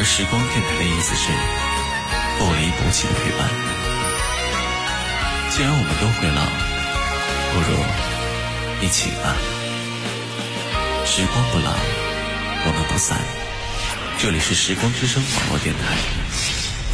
而时光电台的意思是不离不弃的陪伴。既然我们都会老，不如一起吧。时光不老，我们不散。这里是时光之声网络电台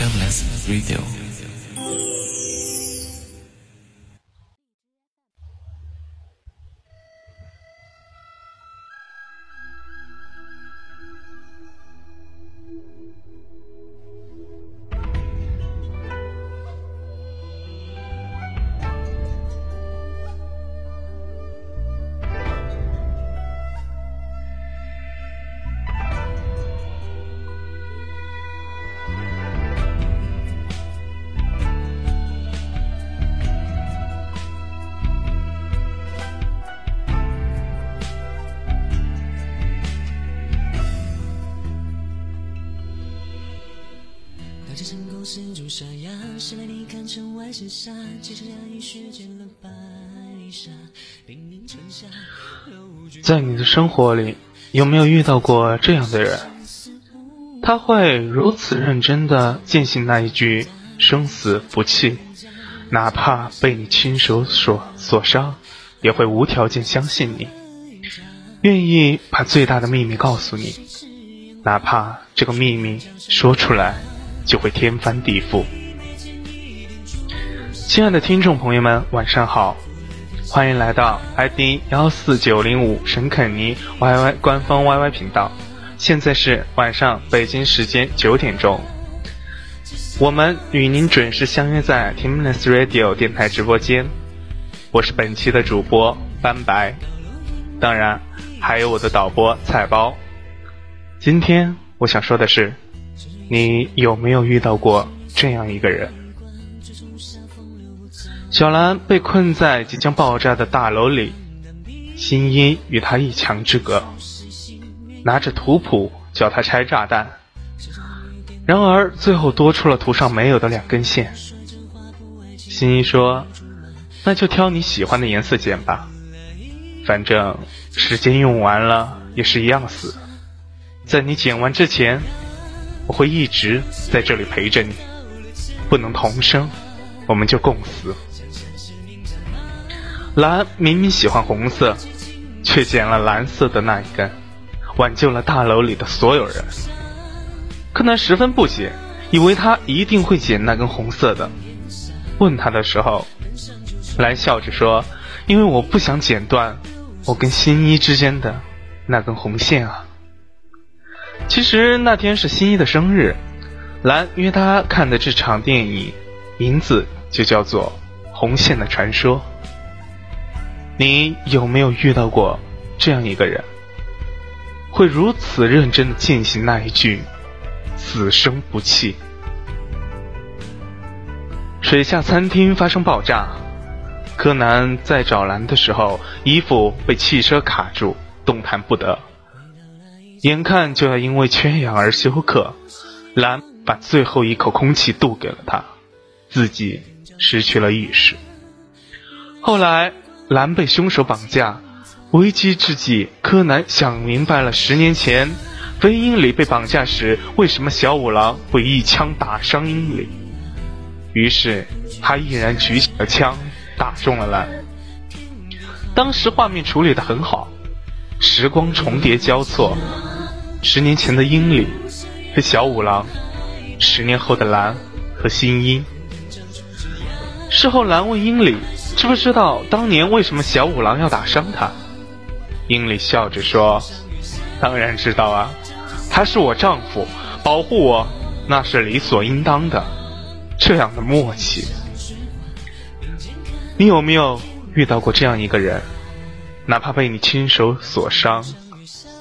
，Timeless Radio。在你的生活里，有没有遇到过这样的人？他会如此认真的践行那一句生死不弃，哪怕被你亲手所所伤，也会无条件相信你，愿意把最大的秘密告诉你，哪怕这个秘密说出来就会天翻地覆。亲爱的听众朋友们，晚上好。欢迎来到 ID 幺四九零五沈肯尼 YY 官方 YY 频道，现在是晚上北京时间九点钟，我们与您准时相约在 Timless Radio 电台直播间，我是本期的主播斑白，当然还有我的导播菜包。今天我想说的是，你有没有遇到过这样一个人？小兰被困在即将爆炸的大楼里，新一与他一墙之隔，拿着图谱教他拆炸弹。然而最后多出了图上没有的两根线。新一说：“那就挑你喜欢的颜色剪吧，反正时间用完了也是一样死。在你剪完之前，我会一直在这里陪着你，不能同生，我们就共死。”蓝明明喜欢红色，却捡了蓝色的那一根，挽救了大楼里的所有人。柯南十分不解，以为他一定会捡那根红色的。问他的时候，蓝笑着说：“因为我不想剪断我跟新一之间的那根红线啊。”其实那天是新一的生日，蓝约他看的这场电影，名字就叫做《红线的传说》。你有没有遇到过这样一个人，会如此认真的践行那一句“此生不弃”？水下餐厅发生爆炸，柯南在找蓝的时候，衣服被汽车卡住，动弹不得，眼看就要因为缺氧而休克，兰把最后一口空气渡给了他，自己失去了意识。后来。兰被凶手绑架，危机之际，柯南想明白了十年前飞鹰里被绑架时，为什么小五郎会一枪打伤鹰里。于是他毅然举起了枪，打中了兰。当时画面处理的很好，时光重叠交错，十年前的英里是小五郎，十年后的蓝和新一。事后，蓝问英里知不知道当年为什么小五郎要打伤他。英里笑着说：“当然知道啊，他是我丈夫，保护我那是理所应当的。这样的默契，你有没有遇到过这样一个人？哪怕被你亲手所伤，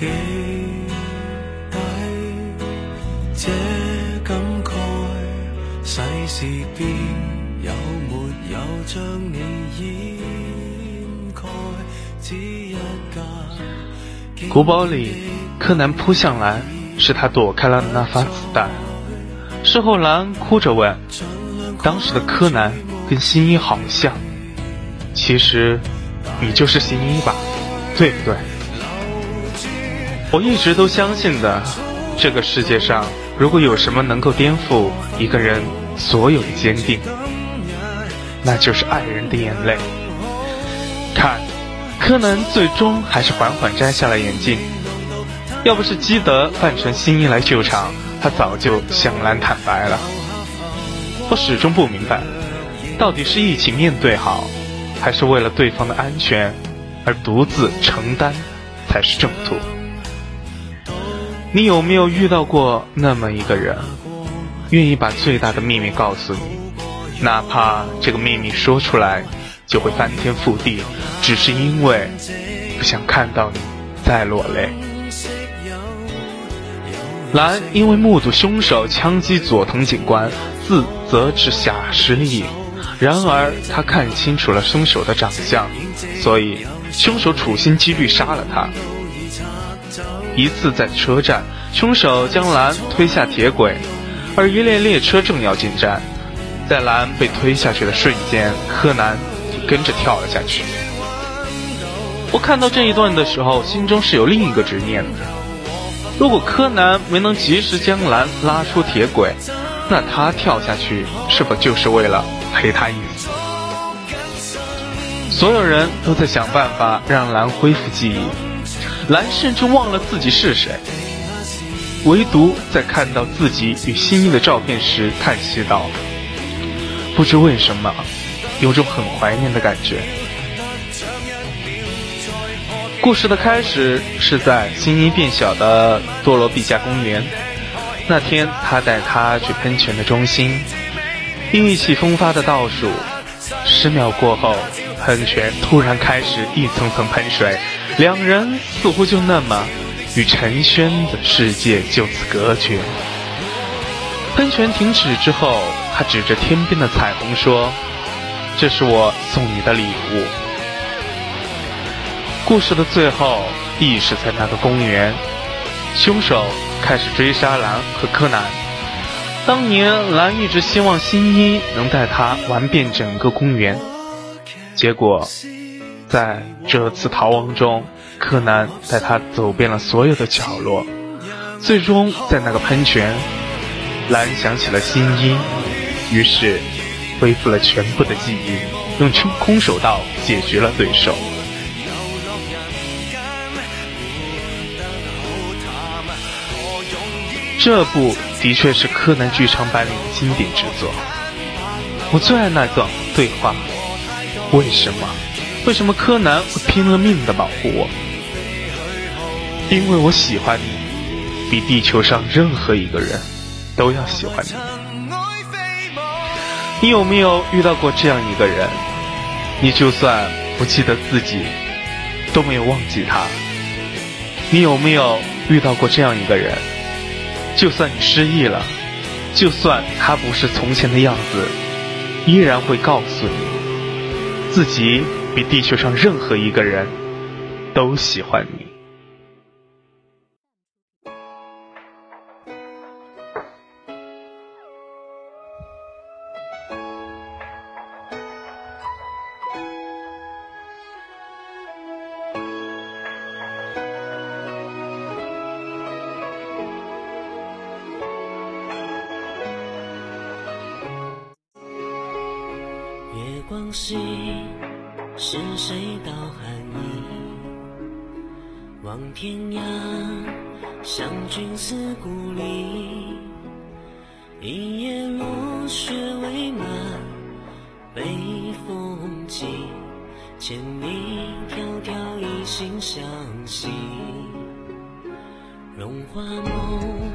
记低这感，古堡里。柯南扑向蓝，是他躲开了那发子弹。事后，蓝哭着问：“当时的柯南跟新一好像，其实你就是新一吧？对不对？”我一直都相信的，这个世界上如果有什么能够颠覆一个人所有的坚定，那就是爱人的眼泪。看，柯南最终还是缓缓摘下了眼镜。要不是基德扮成新一来救场，他早就向兰坦白了。我始终不明白，到底是一起面对好，还是为了对方的安全而独自承担才是正途？你有没有遇到过那么一个人，愿意把最大的秘密告诉你，哪怕这个秘密说出来就会翻天覆地，只是因为不想看到你再落泪？兰因为目睹凶手枪击佐藤警官，自责之下失忆。然而他看清楚了凶手的长相，所以凶手处心积虑杀了他。一次在车站，凶手将兰推下铁轨，而一列列车正要进站，在兰被推下去的瞬间，柯南也跟着跳了下去。我看到这一段的时候，心中是有另一个执念的。如果柯南没能及时将兰拉出铁轨，那他跳下去是否就是为了陪他一死？所有人都在想办法让兰恢复记忆，蓝甚至忘了自己是谁，唯独在看到自己与新一的照片时叹息道：“不知为什么，有种很怀念的感觉。”故事的开始是在新一变小的多罗比家公园。那天，他带他去喷泉的中心，意气风发的倒数十秒过后，喷泉突然开始一层层喷水，两人似乎就那么与陈轩的世界就此隔绝。喷泉停止之后，他指着天边的彩虹说：“这是我送你的礼物。”故事的最后，亦是在那个公园，凶手开始追杀蓝和柯南。当年蓝一直希望新一能带他玩遍整个公园，结果在这次逃亡中，柯南带他走遍了所有的角落，最终在那个喷泉，蓝想起了新一，于是恢复了全部的记忆，用空手道解决了对手。这部的确是柯南剧场版里的经典之作。我最爱那段对话：为什么？为什么柯南会拼了命的保护我？因为我喜欢你，比地球上任何一个人都要喜欢你。你有没有遇到过这样一个人？你就算不记得自己，都没有忘记他，你有没有遇到过这样一个人？就算你失忆了，就算他不是从前的样子，依然会告诉你，自己比地球上任何一个人都喜欢你。是谁道寒意？望天涯，相君思故里。一夜落雪未满，北风急。千里迢迢一心相惜。荣华梦，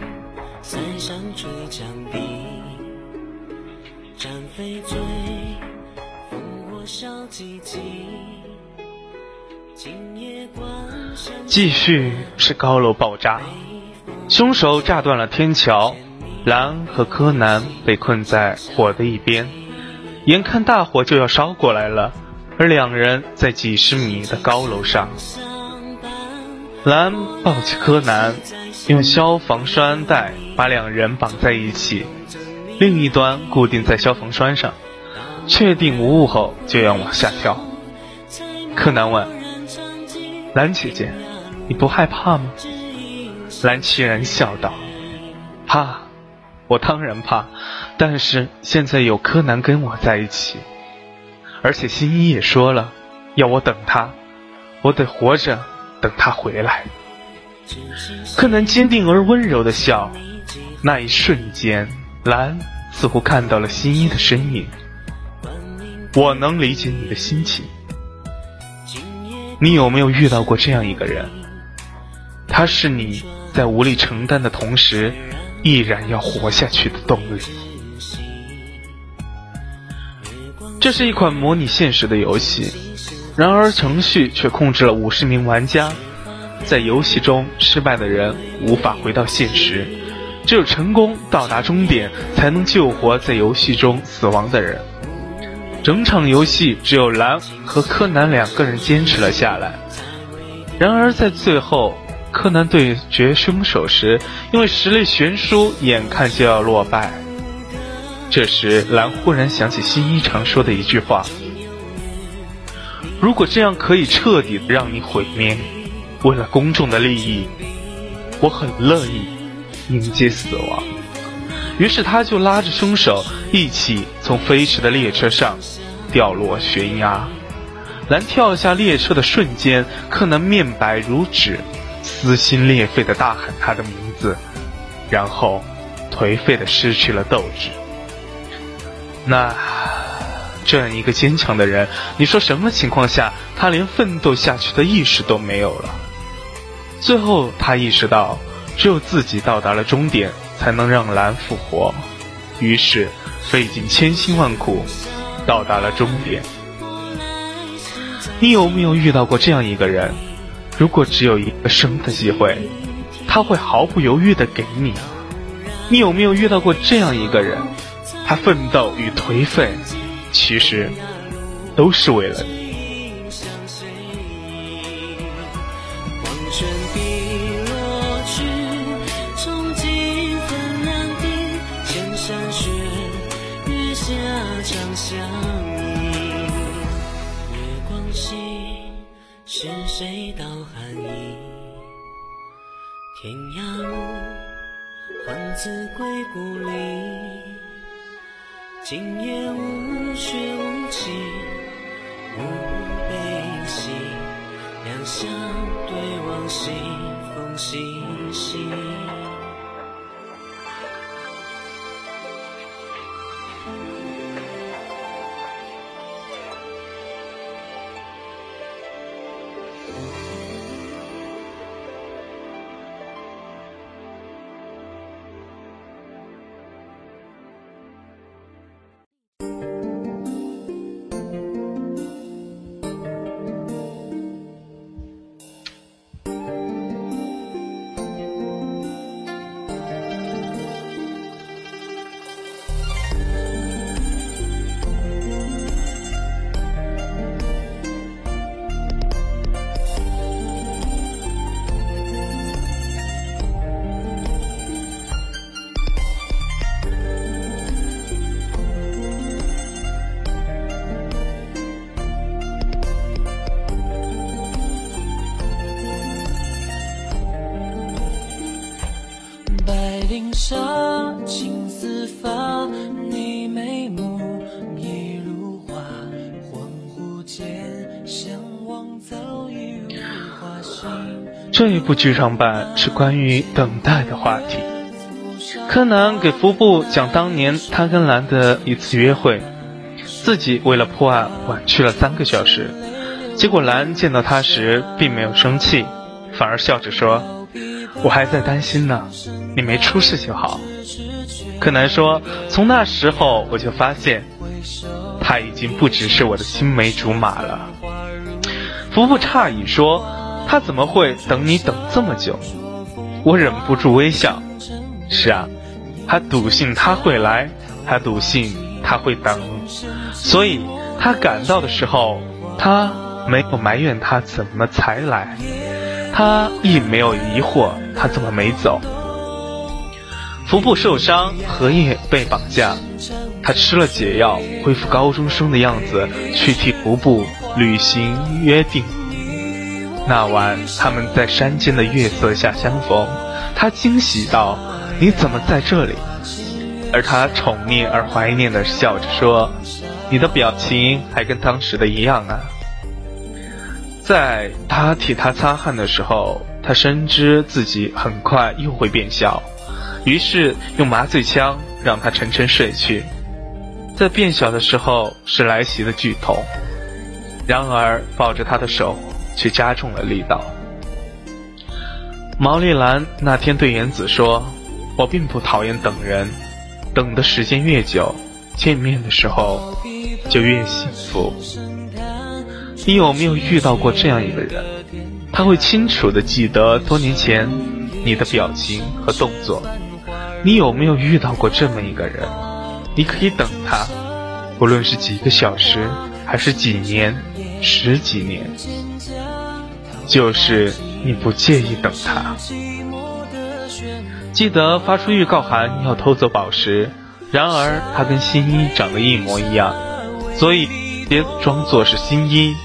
塞上吹江碧。战飞醉。继续是高楼爆炸，凶手炸断了天桥，兰和柯南被困在火的一边，眼看大火就要烧过来了，而两人在几十米的高楼上，兰抱起柯南，用消防栓带把两人绑在一起，另一端固定在消防栓上。确定无误后，就要往下跳。柯南问：“蓝姐姐，你不害怕吗？”蓝凄然笑道：“怕，我当然怕。但是现在有柯南跟我在一起，而且新一也说了，要我等他，我得活着等他回来。”柯南坚定而温柔的笑。那一瞬间，蓝似乎看到了新一的身影。我能理解你的心情。你有没有遇到过这样一个人？他是你在无力承担的同时，毅然要活下去的动力。这是一款模拟现实的游戏，然而程序却控制了五十名玩家。在游戏中失败的人无法回到现实，只有成功到达终点，才能救活在游戏中死亡的人。整场游戏只有蓝和柯南两个人坚持了下来。然而在最后，柯南对决凶手时，因为实力悬殊，眼看就要落败。这时，蓝忽然想起新一常说的一句话：“如果这样可以彻底让你毁灭，为了公众的利益，我很乐意迎接死亡。”于是他就拉着凶手一起从飞驰的列车上掉落悬崖。蓝跳下列车的瞬间，柯南面白如纸，撕心裂肺的大喊他的名字，然后颓废的失去了斗志。那这样一个坚强的人，你说什么情况下他连奋斗下去的意识都没有了？最后他意识到，只有自己到达了终点。才能让蓝复活，于是费尽千辛万苦，到达了终点。你有没有遇到过这样一个人？如果只有一个生的机会，他会毫不犹豫的给你。你有没有遇到过这样一个人？他奋斗与颓废，其实都是为了你。归故里。今夜无雪无晴，无悲喜，两相对望，西风细细。这一部剧场版是关于等待的话题。柯南给服部讲当年他跟兰的一次约会，自己为了破案晚去了三个小时，结果兰见到他时并没有生气，反而笑着说：“我还在担心呢，你没出事就好。”柯南说：“从那时候我就发现，他已经不只是我的青梅竹马了。”服部诧异说：“他怎么会等你等这么久？”我忍不住微笑。是啊，他笃信他会来，他笃信他会等，所以他赶到的时候，他没有埋怨他怎么才来，他亦没有疑惑他怎么没走。服部受伤，荷叶被绑架，他吃了解药，恢复高中生的样子，去替服部履行约定。那晚，他们在山间的月色下相逢，他惊喜道。你怎么在这里？而他宠溺而怀念的笑着说：“你的表情还跟当时的一样啊。”在他替他擦汗的时候，他深知自己很快又会变小，于是用麻醉枪让他沉沉睡去。在变小的时候是来袭的剧痛，然而抱着他的手却加重了力道。毛利兰那天对原子说。我并不讨厌等人，等的时间越久，见面的时候就越幸福。你有没有遇到过这样一个人？他会清楚的记得多年前你的表情和动作。你有没有遇到过这么一个人？你可以等他，不论是几个小时，还是几年、十几年，就是你不介意等他。记得发出预告函要偷走宝石，然而他跟新一长得一模一样，所以别装作是新一。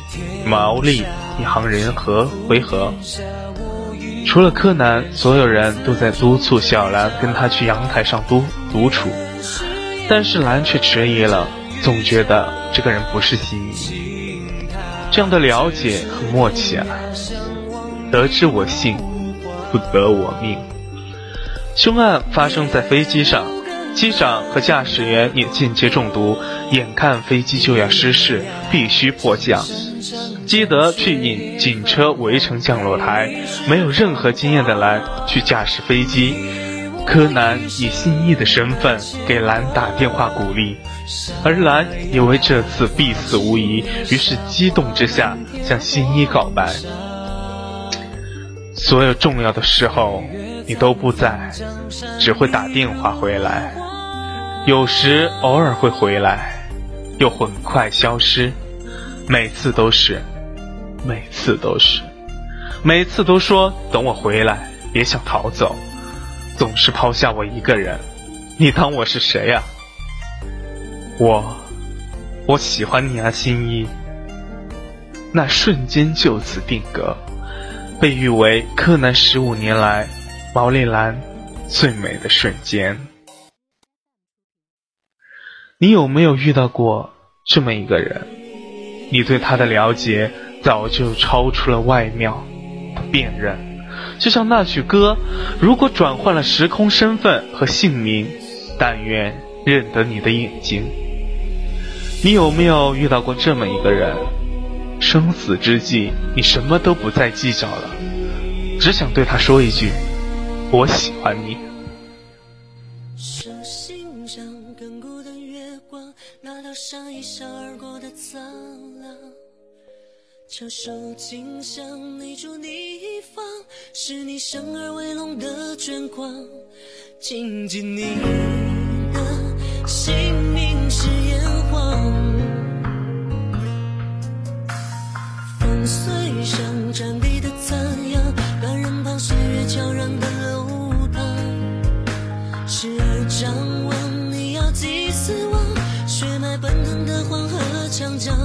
毛利一行人和回合，除了柯南，所有人都在督促小兰跟他去阳台上独独处，但是兰却迟疑了，总觉得这个人不是新一。这样的了解和默契啊，得之我幸，不得我命。凶案发生在飞机上，机长和驾驶员也间接中毒，眼看飞机就要失事，必须迫降。基德去引警车围成降落台，没有任何经验的兰去驾驶飞机。柯南以新一的身份给兰打电话鼓励，而兰以为这次必死无疑，于是激动之下向新一告白。所有重要的时候。你都不在，只会打电话回来，有时偶尔会回来，又很快消失，每次都是，每次都是，每次都说等我回来，别想逃走，总是抛下我一个人，你当我是谁呀？我，我喜欢你啊，新一。那瞬间就此定格，被誉为柯南十五年来。毛利兰最美的瞬间，你有没有遇到过这么一个人？你对他的了解早就超出了外貌的辨认，就像那句歌：如果转换了时空身份和姓名，但愿认得你的眼睛。你有没有遇到过这么一个人？生死之际，你什么都不再计较了，只想对他说一句。我喜欢你。手心上亘古的月光，那道上一笑而过的苍凉。翘首倾向你住你方，是你生而为龙的眷光。谨记你的姓名是炎黄，粉碎上战地的残阳，断人旁岁月悄然的。张望，你要祭死我，血脉奔腾的黄河长江，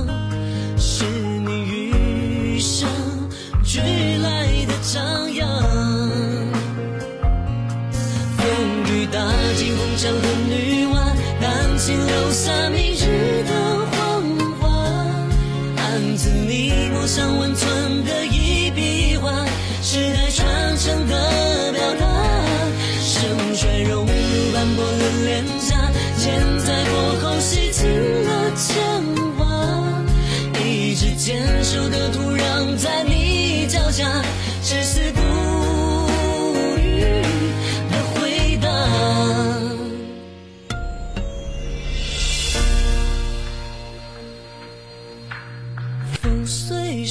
丹青留下明日的黄花。案子里抹上温存的一笔画，时代传承的表达。盛衰融入斑驳的脸颊，千载过后洗尽了铅华。一直坚守的土壤，在你脚下，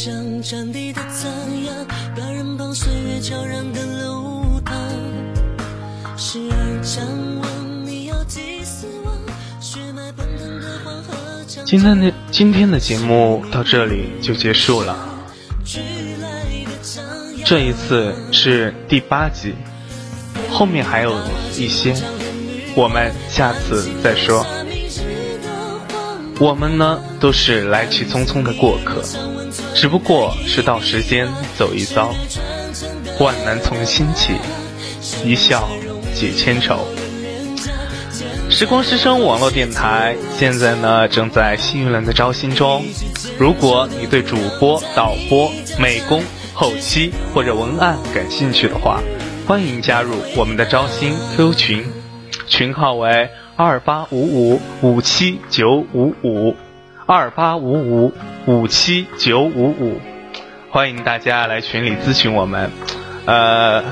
随上战地的残阳，把人旁岁月悄然的流淌。时而张望，你要祭死亡，血脉奔腾的黄河长今天的今天的节目到这里就结束了，这一次是第八集，后面还有一些，我们下次再说。我们呢都是来去匆匆的过客，只不过是到时间走一遭，万难从心起，一笑解千愁。时光之声网络电台现在呢正在幸运人的招新中，如果你对主播、导播、美工、后期或者文案感兴趣的话，欢迎加入我们的招新 QQ 群，群号为二八五五五七九五五二八五五五七九五五，欢迎大家来群里咨询我们。呃，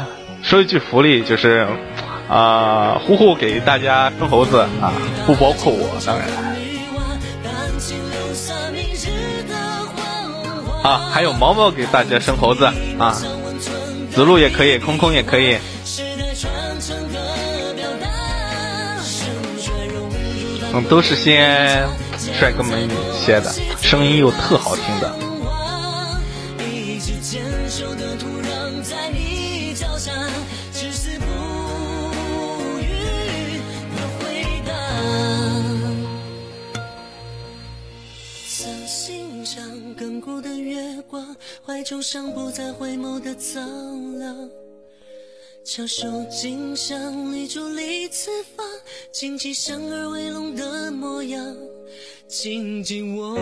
说一句福利就是。啊、呼呼给大家生猴子啊，不包括我，当然啊，还有毛毛给大家生猴子啊，子路也可以，空空也可以。嗯，都是些帅哥美女写的，声音又特好听的。怀中尚不再回眸的苍凉。翘首敬上你伫立此方，荆棘生而为龙的模样，紧紧握